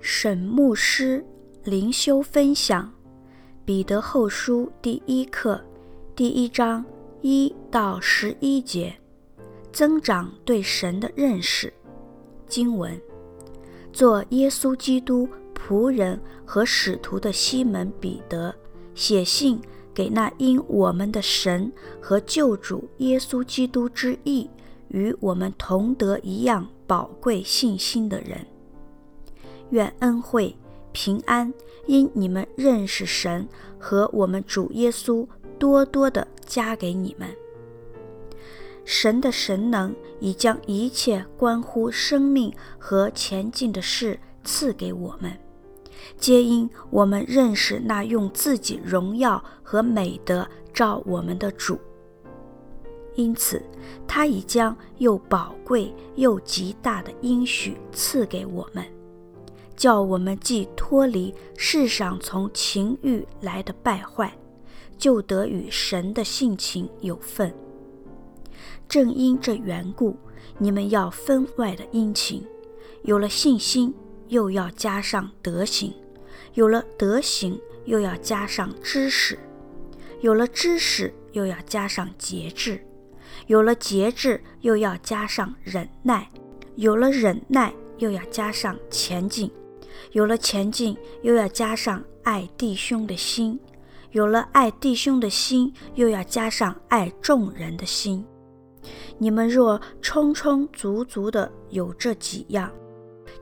沈牧师灵修分享《彼得后书》第一课第一章一到十一节，增长对神的认识。经文：做耶稣基督仆人和使徒的西门彼得，写信给那因我们的神和救主耶稣基督之义与我们同得一样宝贵信心的人。愿恩惠平安因你们认识神和我们主耶稣多多的加给你们。神的神能已将一切关乎生命和前进的事赐给我们，皆因我们认识那用自己荣耀和美德照我们的主。因此，他已将又宝贵又极大的应许赐给我们，叫我们既脱离世上从情欲来的败坏，就得与神的性情有分。正因这缘故，你们要分外的殷勤。有了信心，又要加上德行；有了德行，又要加上知识；有了知识，又要加上节制；有了节制，又要加上忍耐；有了忍耐，又要加上前进；有了前进，又要加上爱弟兄的心；有了爱弟兄的心，又要加上爱众人的心。你们若充充足足的有这几样，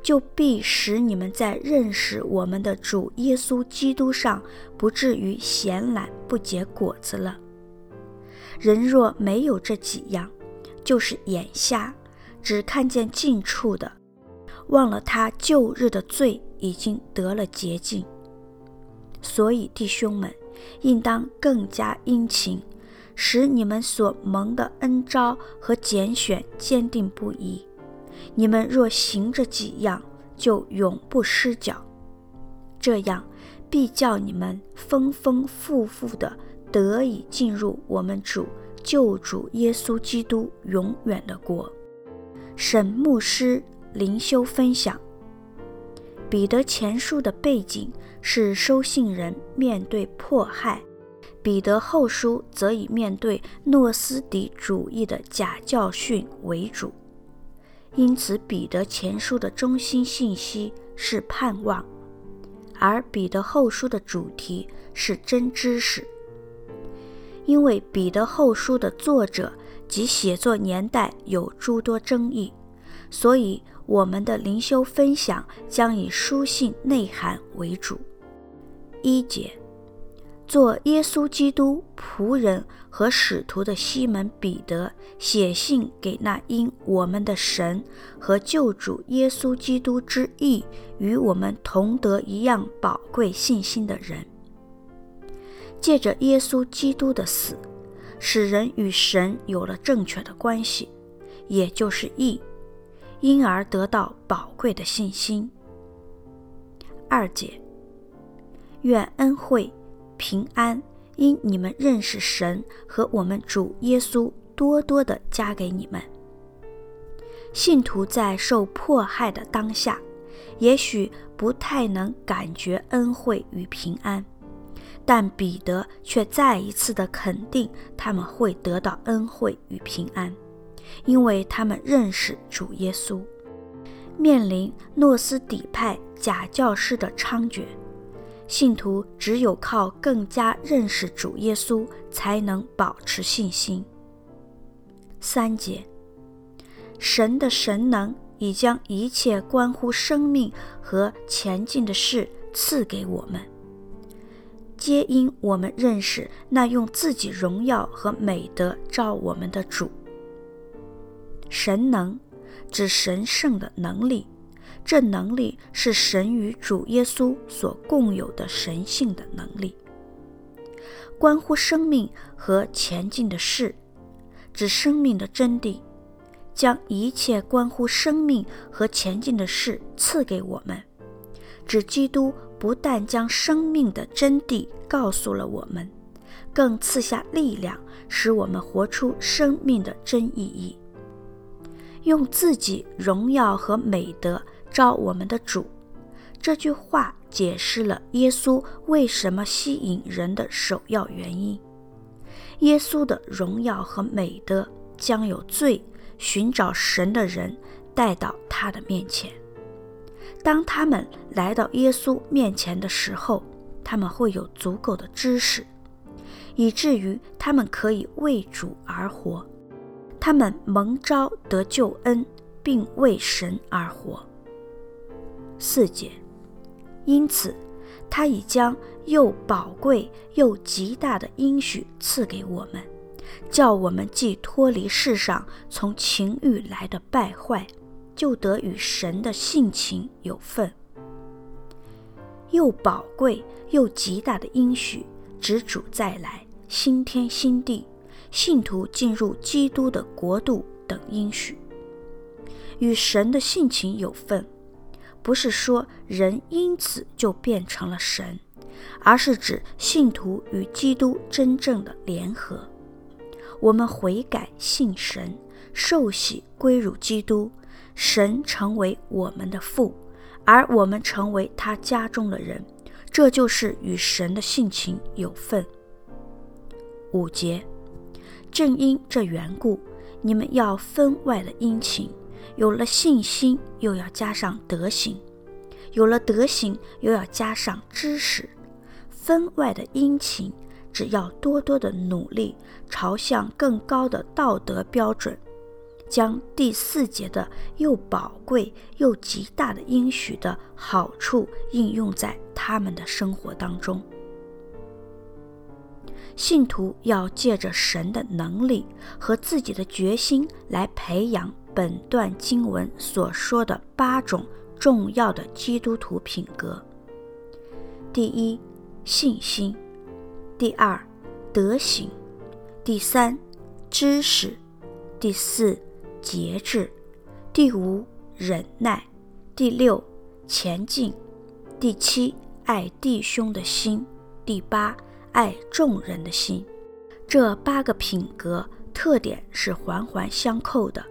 就必使你们在认识我们的主耶稣基督上，不至于闲懒不结果子了。人若没有这几样，就是眼瞎，只看见近处的，忘了他旧日的罪已经得了洁净。所以弟兄们，应当更加殷勤。使你们所蒙的恩召和拣选坚定不移。你们若行这几样，就永不失脚。这样必叫你们丰丰富富的得以进入我们主救主耶稣基督永远的国。沈牧师灵修分享：彼得前书的背景是收信人面对迫害。彼得后书则以面对诺斯底主义的假教训为主，因此彼得前书的中心信息是盼望，而彼得后书的主题是真知识。因为彼得后书的作者及写作年代有诸多争议，所以我们的灵修分享将以书信内涵为主。一节。做耶稣基督仆人和使徒的西门彼得，写信给那因我们的神和救主耶稣基督之义与我们同得一样宝贵信心的人，借着耶稣基督的死，使人与神有了正确的关系，也就是义，因而得到宝贵的信心。二节，愿恩惠。平安，因你们认识神和我们主耶稣，多多的加给你们。信徒在受迫害的当下，也许不太能感觉恩惠与平安，但彼得却再一次的肯定他们会得到恩惠与平安，因为他们认识主耶稣。面临诺斯底派假教师的猖獗。信徒只有靠更加认识主耶稣，才能保持信心。三节，神的神能已将一切关乎生命和前进的事赐给我们，皆因我们认识那用自己荣耀和美德照我们的主。神能指神圣的能力。这能力是神与主耶稣所共有的神性的能力，关乎生命和前进的事，指生命的真谛，将一切关乎生命和前进的事赐给我们，指基督不但将生命的真谛告诉了我们，更赐下力量，使我们活出生命的真意义，用自己荣耀和美德。召我们的主，这句话解释了耶稣为什么吸引人的首要原因。耶稣的荣耀和美德将有罪寻找神的人带到他的面前。当他们来到耶稣面前的时候，他们会有足够的知识，以至于他们可以为主而活。他们蒙召得救恩，并为神而活。四节，因此，他已将又宝贵又极大的应许赐给我们，叫我们既脱离世上从情欲来的败坏，就得与神的性情有份。又宝贵又极大的应许，指主再来，新天新地，信徒进入基督的国度等应许，与神的性情有份，不是说人因此就变成了神，而是指信徒与基督真正的联合。我们悔改信神，受洗归入基督，神成为我们的父。而我们成为他家中的人，这就是与神的性情有份。五节，正因这缘故，你们要分外的殷勤，有了信心，又要加上德行；有了德行，又要加上知识。分外的殷勤，只要多多的努力，朝向更高的道德标准。将第四节的又宝贵又极大的应许的好处应用在他们的生活当中。信徒要借着神的能力和自己的决心来培养本段经文所说的八种重要的基督徒品格：第一，信心；第二，德行；第三，知识；第四，节制，第五，忍耐，第六，前进，第七，爱弟兄的心，第八，爱众人的心。这八个品格特点是环环相扣的，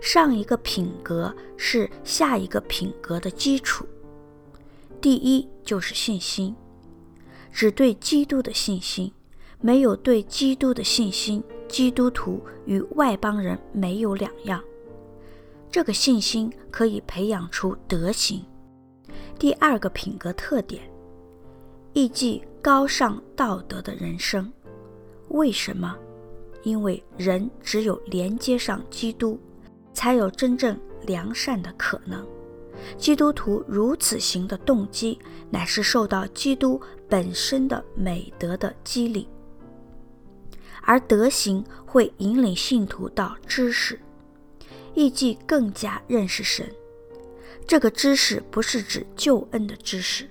上一个品格是下一个品格的基础。第一就是信心，只对基督的信心，没有对基督的信心。基督徒与外邦人没有两样，这个信心可以培养出德行。第二个品格特点，艺伎高尚道德的人生。为什么？因为人只有连接上基督，才有真正良善的可能。基督徒如此行的动机，乃是受到基督本身的美德的激励。而德行会引领信徒到知识，艺伎更加认识神。这个知识不是指救恩的知识，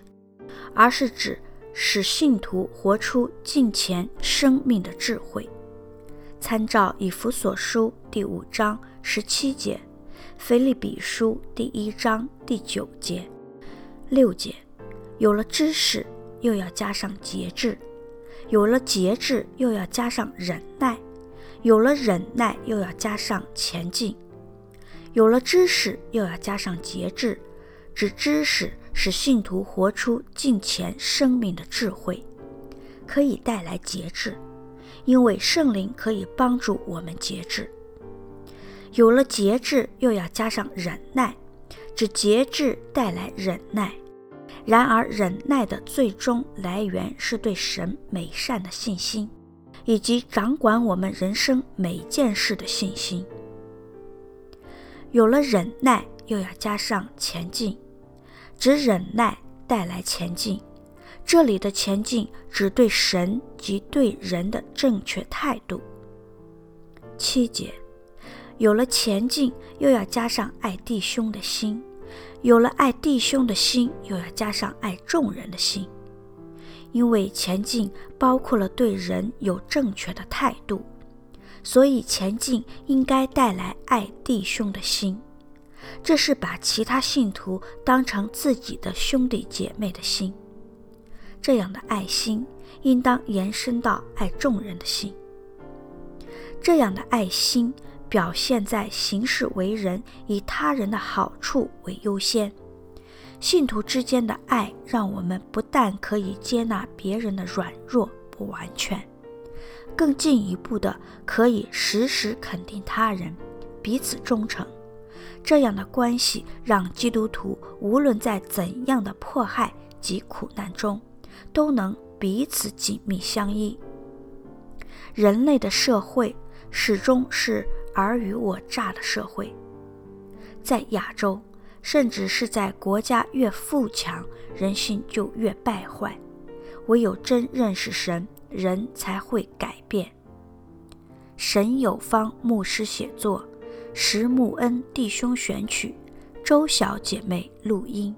而是指使信徒活出敬虔生命的智慧。参照以弗所书第五章十七节，腓立比书第一章第九节、六节，有了知识，又要加上节制。有了节制，又要加上忍耐；有了忍耐，又要加上前进；有了知识，又要加上节制。指知识使信徒活出敬虔生命的智慧，可以带来节制，因为圣灵可以帮助我们节制。有了节制，又要加上忍耐，指节制带来忍耐。然而，忍耐的最终来源是对神美善的信心，以及掌管我们人生每件事的信心。有了忍耐，又要加上前进，指忍耐带来前进。这里的前进指对神及对人的正确态度。七节，有了前进，又要加上爱弟兄的心。有了爱弟兄的心，又要加上爱众人的心，因为前进包括了对人有正确的态度，所以前进应该带来爱弟兄的心。这是把其他信徒当成自己的兄弟姐妹的心。这样的爱心应当延伸到爱众人的心。这样的爱心。表现在行事为人，以他人的好处为优先，信徒之间的爱，让我们不但可以接纳别人的软弱不完全，更进一步的可以时时肯定他人，彼此忠诚。这样的关系让基督徒无论在怎样的迫害及苦难中，都能彼此紧密相依。人类的社会始终是尔虞我诈的社会，在亚洲，甚至是在国家越富强，人性就越败坏。唯有真认识神，人才会改变。神有方牧师写作。石木恩弟兄选曲，周小姐妹录音。